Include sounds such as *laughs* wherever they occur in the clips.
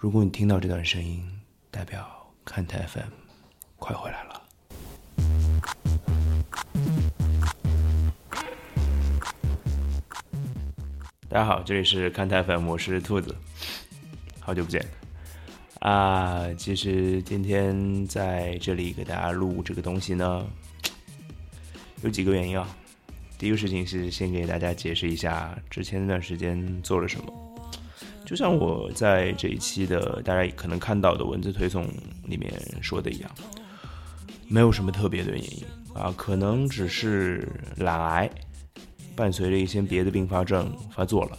如果你听到这段声音，代表看台 FM 快回来了。大家好，这里是看台 FM，我是兔子，好久不见啊！其实今天在这里给大家录这个东西呢，有几个原因啊。第一个事情是先给大家解释一下之前那段时间做了什么。就像我在这一期的大家可能看到的文字推送里面说的一样，没有什么特别的原因啊，可能只是懒癌伴随着一些别的并发症发作了，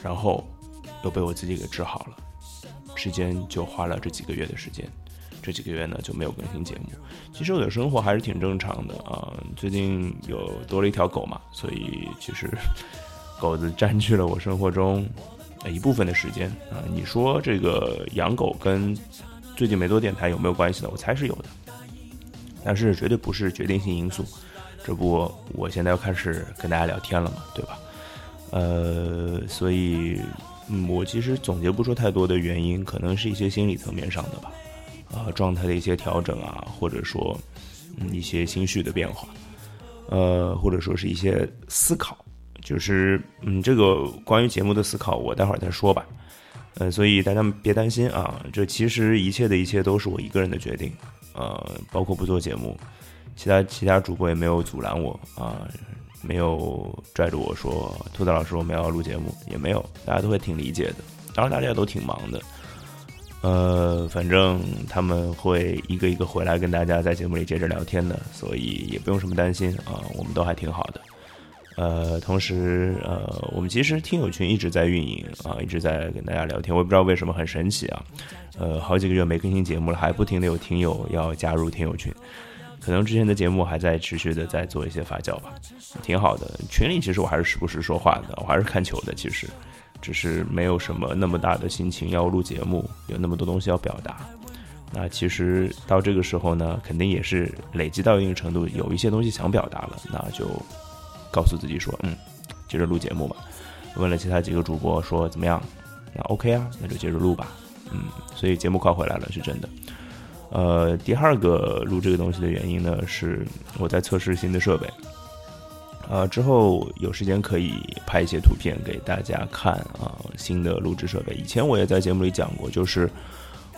然后又被我自己给治好了，时间就花了这几个月的时间。这几个月呢就没有更新节目。其实我的生活还是挺正常的啊。最近有多了一条狗嘛，所以其实 *laughs* 狗子占据了我生活中一部分的时间啊。你说这个养狗跟最近没做电台有没有关系呢？我猜是有的，但是绝对不是决定性因素。这不，我现在要开始跟大家聊天了嘛，对吧？呃，所以嗯，我其实总结不出太多的原因，可能是一些心理层面上的吧。啊，状态的一些调整啊，或者说，一些心绪的变化，呃，或者说是一些思考，就是嗯，这个关于节目的思考，我待会儿再说吧。呃，所以大家别担心啊，这其实一切的一切都是我一个人的决定，呃，包括不做节目，其他其他主播也没有阻拦我啊，没有拽着我说，兔子老师我们要录节目，也没有，大家都会挺理解的，当然大家都挺忙的。呃，反正他们会一个一个回来跟大家在节目里接着聊天的，所以也不用什么担心啊，我们都还挺好的。呃，同时呃，我们其实听友群一直在运营啊，一直在跟大家聊天，我也不知道为什么很神奇啊。呃，好几个月没更新节目了，还不停的有听友要加入听友群，可能之前的节目还在持续的在做一些发酵吧，挺好的。群里其实我还是时不时说话的，我还是看球的，其实。只是没有什么那么大的心情要录节目，有那么多东西要表达。那其实到这个时候呢，肯定也是累积到一定程度，有一些东西想表达了，那就告诉自己说，嗯，接着录节目吧。问了其他几个主播说怎么样，那 OK 啊，那就接着录吧。嗯，所以节目快回来了，是真的。呃，第二个录这个东西的原因呢，是我在测试新的设备。呃，之后有时间可以拍一些图片给大家看啊。新的录制设备，以前我也在节目里讲过，就是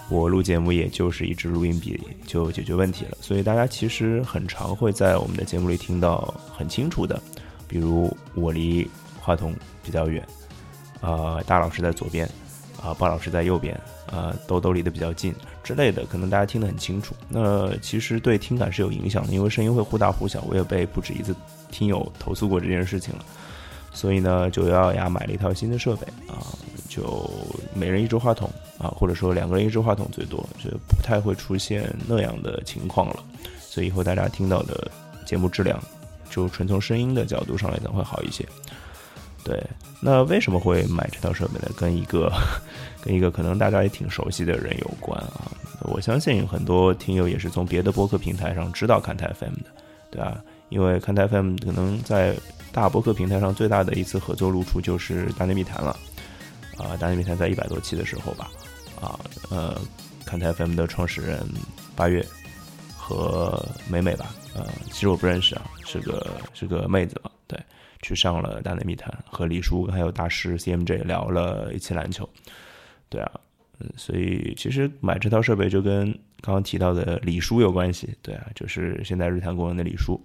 我录节目也就是一支录音笔就解决问题了。所以大家其实很常会在我们的节目里听到很清楚的，比如我离话筒比较远，啊，大老师在左边，啊，鲍老师在右边，啊，兜兜离得比较近之类的，可能大家听得很清楚。那其实对听感是有影响的，因为声音会忽大忽小。我也被不止一次。听友投诉过这件事情了，所以呢，就咬咬牙买了一套新的设备啊，就每人一支话筒啊，或者说两个人一支话筒最多，就不太会出现那样的情况了。所以以后大家听到的节目质量，就纯从声音的角度上来讲会好一些。对，那为什么会买这套设备呢？跟一个 *laughs* 跟一个可能大家也挺熟悉的人有关啊。我相信很多听友也是从别的播客平台上知道看台 FM 的，对吧？因为看台 FM 可能在大播客平台上最大的一次合作露出就是大内密谈了，啊，大内密谈在一百多期的时候吧，啊，呃，看台 FM 的创始人八月和美美吧，呃，其实我不认识啊，是个是个妹子嘛，对，去上了大内密谈，和李叔还有大师 CMJ 聊了一期篮球，对啊，嗯，所以其实买这套设备就跟刚刚提到的李叔有关系，对啊，就是现在日坛公园的李叔。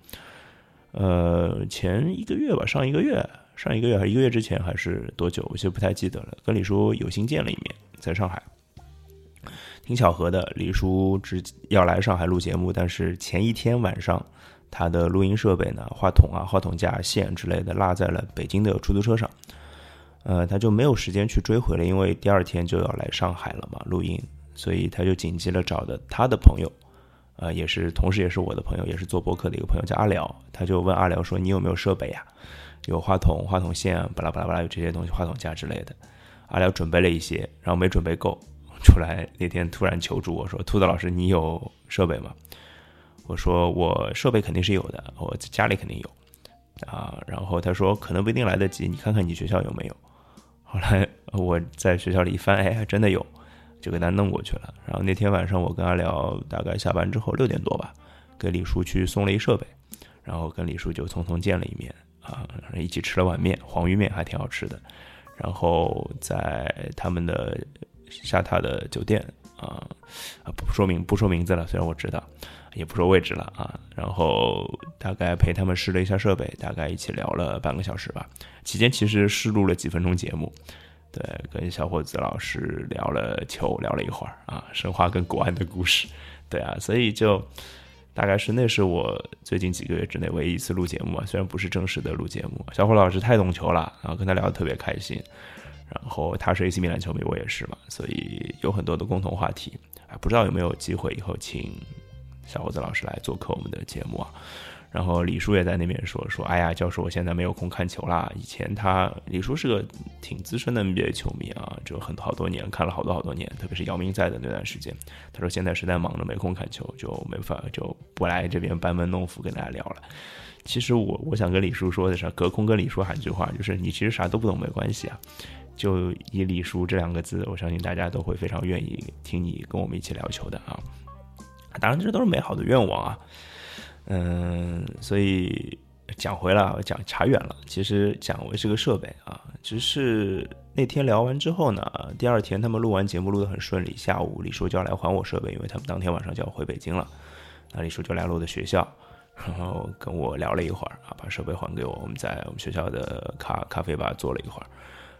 呃，前一个月吧，上一个月，上一个月还是一个月之前，还是多久？我其实不太记得了。跟李叔有幸见了一面，在上海，挺巧合的。李叔只要来上海录节目，但是前一天晚上，他的录音设备呢，话筒啊、话筒架、线之类的落在了北京的出租车上，呃，他就没有时间去追回了，因为第二天就要来上海了嘛，录音，所以他就紧急了找的他的朋友。呃，也是，同时也是我的朋友，也是做博客的一个朋友，叫阿辽，他就问阿辽说：“你有没有设备呀？有话筒、话筒线，巴拉巴拉巴拉，有这些东西，话筒架之类的。”阿辽准备了一些，然后没准备够，出来那天突然求助我说：“兔子老师，你有设备吗？”我说：“我设备肯定是有的，我家里肯定有啊。”然后他说：“可能不一定来得及，你看看你学校有没有。”后来我在学校里一翻，哎，还真的有。就给他弄过去了。然后那天晚上我跟他聊，大概下班之后六点多吧，跟李叔去送了一设备，然后跟李叔就匆匆见了一面啊，一起吃了碗面，黄鱼面还挺好吃的。然后在他们的下榻的酒店啊啊不说明不说名字了，虽然我知道，也不说位置了啊。然后大概陪他们试了一下设备，大概一起聊了半个小时吧。期间其实试录了几分钟节目。对，跟小伙子老师聊了球，聊了一会儿啊，申花跟国安的故事。对啊，所以就大概是那是我最近几个月之内唯一一次录节目啊，虽然不是正式的录节目。小伙老师太懂球了，然后跟他聊得特别开心。然后他是 AC 米兰球迷，我也是嘛，所以有很多的共同话题。啊，不知道有没有机会以后请小伙子老师来做客我们的节目啊？然后李叔也在那边说说，哎呀，教授，我现在没有空看球啦。以前他李叔是个挺资深的 NBA 球迷啊，就很好多年看了好多好多年，特别是姚明在的那段时间。他说现在实在忙着没空看球，就没法就不来这边班门弄斧跟大家聊了。其实我我想跟李叔说的是，隔空跟李叔喊句话，就是你其实啥都不懂没关系啊，就以李叔这两个字，我相信大家都会非常愿意听你跟我们一起聊球的啊。当然这都是美好的愿望啊。嗯，所以讲回了，讲差远了。其实讲为是个设备啊，只是那天聊完之后呢，第二天他们录完节目录得很顺利，下午李叔就要来还我设备，因为他们当天晚上就要回北京了。那李叔就来了我的学校，然后跟我聊了一会儿啊，把设备还给我，我们在我们学校的咖咖啡吧坐了一会儿。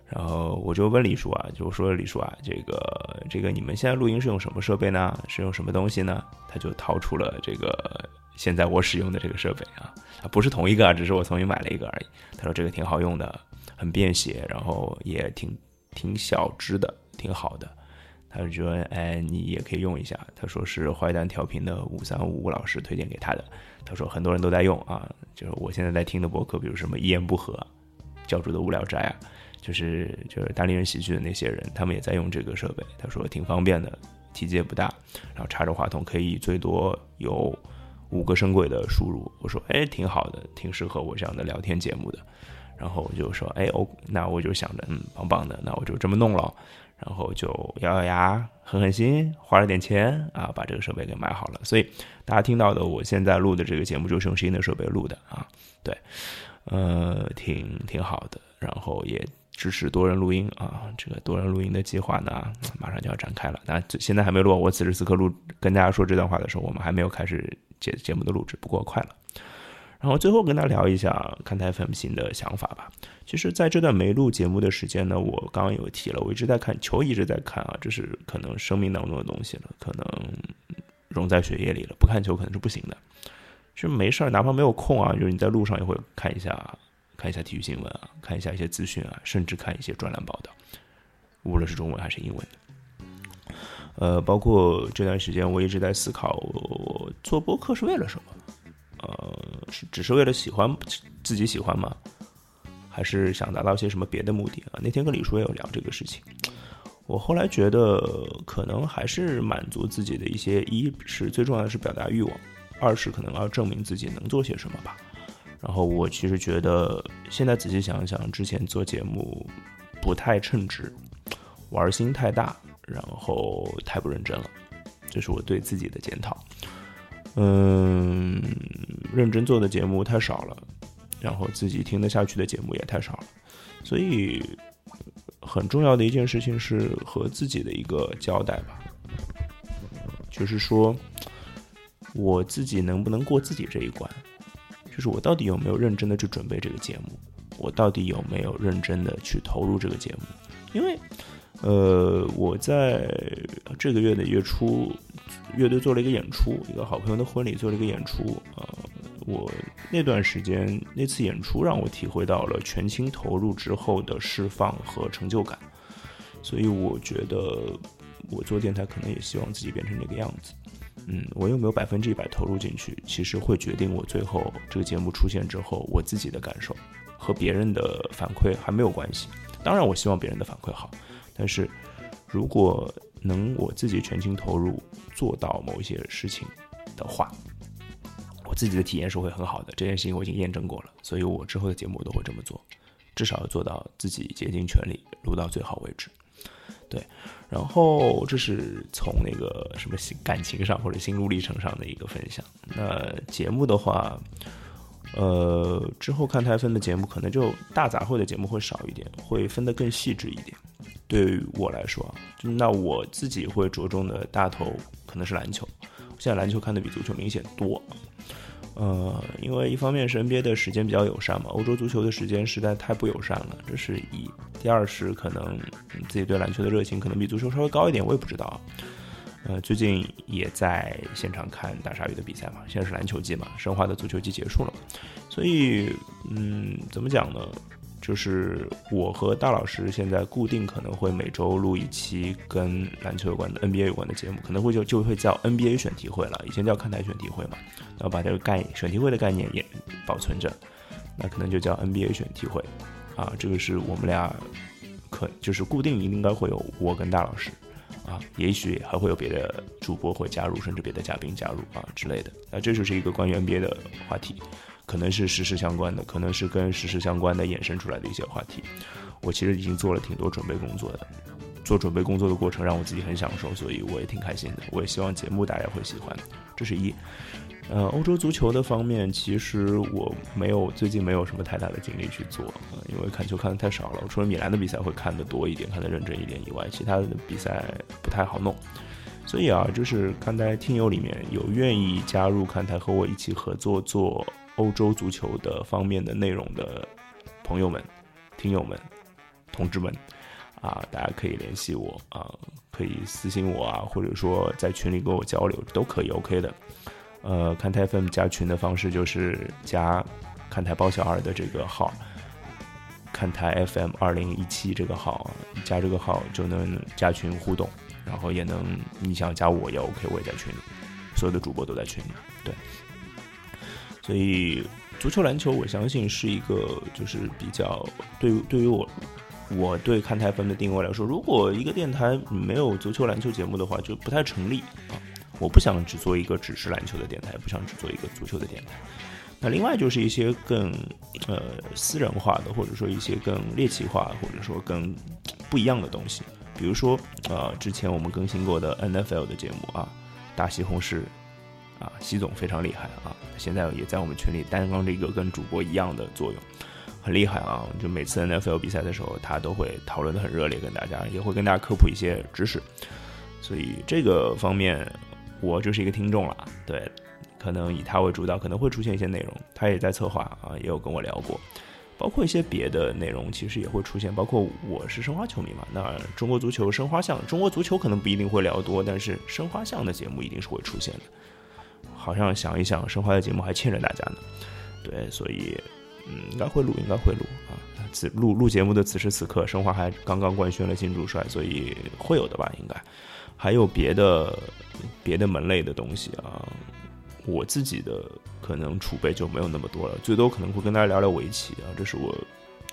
然后我就问李叔啊，就说李叔啊，这个这个你们现在录音是用什么设备呢？是用什么东西呢？他就掏出了这个。现在我使用的这个设备啊，不是同一个啊，只是我重新买了一个而已。他说这个挺好用的，很便携，然后也挺挺小只的，挺好的。他就说，哎，你也可以用一下。他说是坏蛋调频的五三五五老师推荐给他的。他说很多人都在用啊，就是我现在在听的博客，比如什么一言不合、教主的无聊斋啊，就是就是单立人喜剧的那些人，他们也在用这个设备。他说挺方便的，体积也不大，然后插着话筒可以最多有。五个声轨的输入，我说哎，挺好的，挺适合我这样的聊天节目的。然后我就说哎哦，那我就想着嗯，棒棒的，那我就这么弄了。然后就咬咬牙，狠狠心，花了点钱啊，把这个设备给买好了。所以大家听到的，我现在录的这个节目就是用新的设备录的啊。对，呃，挺挺好的。然后也支持多人录音啊，这个多人录音的计划呢，马上就要展开了。那现在还没录，我此时此刻录跟大家说这段话的时候，我们还没有开始。节节目的录制不过快了，然后最后跟大家聊一下看台 FM 新的想法吧。其实，在这段没录节目的时间呢，我刚刚有提了，我一直在看球，一直在看啊，这是可能生命当中的东西了，可能融在血液里了。不看球可能是不行的。就没事儿，哪怕没有空啊，就是你在路上也会看一下，看一下体育新闻啊，看一下一些资讯啊，甚至看一些专栏报道，无论是中文还是英文的。呃，包括这段时间，我一直在思考，我做播客是为了什么？呃，是只是为了喜欢自己喜欢吗？还是想达到些什么别的目的啊？那天跟李叔也有聊这个事情，我后来觉得，可能还是满足自己的一些，一是最重要的是表达欲望，二是可能要证明自己能做些什么吧。然后我其实觉得，现在仔细想想，之前做节目不太称职，玩心太大。然后太不认真了，这是我对自己的检讨。嗯，认真做的节目太少了，然后自己听得下去的节目也太少了，所以很重要的一件事情是和自己的一个交代吧，就是说我自己能不能过自己这一关，就是我到底有没有认真的去准备这个节目，我到底有没有认真的去投入这个节目，因为。呃，我在这个月的月初，乐队做了一个演出，一个好朋友的婚礼做了一个演出啊。我那段时间那次演出让我体会到了全情投入之后的释放和成就感，所以我觉得我做电台可能也希望自己变成那个样子。嗯，我有没有百分之一百投入进去，其实会决定我最后这个节目出现之后我自己的感受，和别人的反馈还没有关系。当然，我希望别人的反馈好。但是，如果能我自己全情投入做到某一些事情的话，我自己的体验是会很好的。这件事情我已经验证过了，所以我之后的节目我都会这么做，至少要做到自己竭尽全力录到最好为止。对，然后这是从那个什么心感情上或者心路历程上的一个分享。那节目的话，呃，之后看台分的节目可能就大杂烩的节目会少一点，会分得更细致一点。对于我来说，那我自己会着重的大头可能是篮球，现在篮球看的比足球明显多。呃，因为一方面是 NBA 的时间比较友善嘛，欧洲足球的时间实在太不友善了，这是一。第二是可能自己对篮球的热情可能比足球稍微高一点，我也不知道。呃，最近也在现场看大鲨鱼的比赛嘛，现在是篮球季嘛，申花的足球季结束了，所以嗯，怎么讲呢？就是我和大老师现在固定可能会每周录一期跟篮球有关的 NBA 有关的节目，可能会就就会叫 NBA 选题会了，以前叫看台选题会嘛，然后把这个概选题会的概念也保存着，那可能就叫 NBA 选题会，啊，这个是我们俩可就是固定应该会有我跟大老师，啊，也许还会有别的主播会加入，甚至别的嘉宾加入啊之类的，那这就是一个关于 NBA 的话题。可能是实时相关的，可能是跟实时相关的衍生出来的一些话题。我其实已经做了挺多准备工作的，做准备工作的过程让我自己很享受，所以我也挺开心的。我也希望节目大家会喜欢。这是一，呃，欧洲足球的方面，其实我没有最近没有什么太大的精力去做，因为看球看的太少了。除了米兰的比赛会看的多一点，看的认真一点以外，其他的比赛不太好弄。所以啊，就是看台听友里面有愿意加入看台和我一起合作做。欧洲足球的方面的内容的朋友们、听友们、同志们啊，大家可以联系我啊，可以私信我啊，或者说在群里跟我交流都可以，OK 的。呃，看台 FM 加群的方式就是加看台包小二的这个号，看台 FM 二零一七这个号，加这个号就能加群互动，然后也能你想加我也 OK，我也在群里，所有的主播都在群里，对。所以，足球、篮球，我相信是一个，就是比较对对于我，我对看台分的定位来说，如果一个电台没有足球、篮球节目的话，就不太成立啊。我不想只做一个只是篮球的电台，不想只做一个足球的电台。那另外就是一些更呃私人化的，或者说一些更猎奇化，或者说更不一样的东西，比如说呃之前我们更新过的 NFL 的节目啊，大西红柿。啊，西总非常厉害啊！现在也在我们群里担当着一个跟主播一样的作用，很厉害啊！就每次 NFL 比赛的时候，他都会讨论的很热烈，跟大家也会跟大家科普一些知识。所以这个方面，我就是一个听众了。对，可能以他为主导，可能会出现一些内容，他也在策划啊，也有跟我聊过，包括一些别的内容，其实也会出现。包括我是申花球迷嘛，那中国足球申花项，中国足球可能不一定会聊多，但是申花项的节目一定是会出现的。好像想一想，申花的节目还欠着大家呢，对，所以，嗯，应该会录，应该会录啊。此录录节目的此时此刻，申花还刚刚官宣了新主帅，所以会有的吧？应该还有别的别的门类的东西啊。我自己的可能储备就没有那么多了，最多可能会跟大家聊聊围棋啊，这是我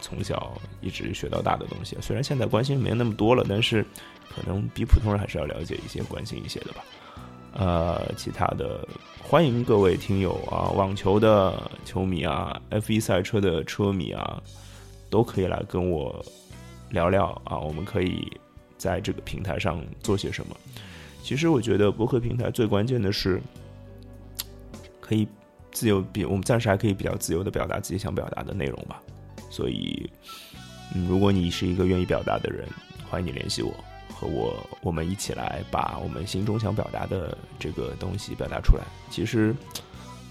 从小一直学到大的东西。虽然现在关心没那么多了，但是可能比普通人还是要了解一些、关心一些的吧。呃，其他的欢迎各位听友啊，网球的球迷啊，F1 赛车的车迷啊，都可以来跟我聊聊啊。我们可以在这个平台上做些什么？其实我觉得博客平台最关键的是可以自由比，我们暂时还可以比较自由的表达自己想表达的内容吧。所以，嗯，如果你是一个愿意表达的人，欢迎你联系我。和我，我们一起来把我们心中想表达的这个东西表达出来。其实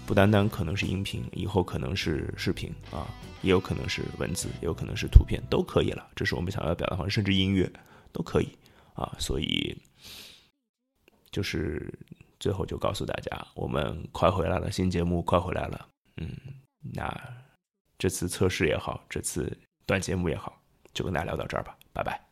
不单单可能是音频，以后可能是视频啊，也有可能是文字，也有可能是图片，都可以了。这是我们想要表达方式，甚至音乐都可以啊。所以就是最后就告诉大家，我们快回来了，新节目快回来了。嗯，那这次测试也好，这次短节目也好，就跟大家聊到这儿吧，拜拜。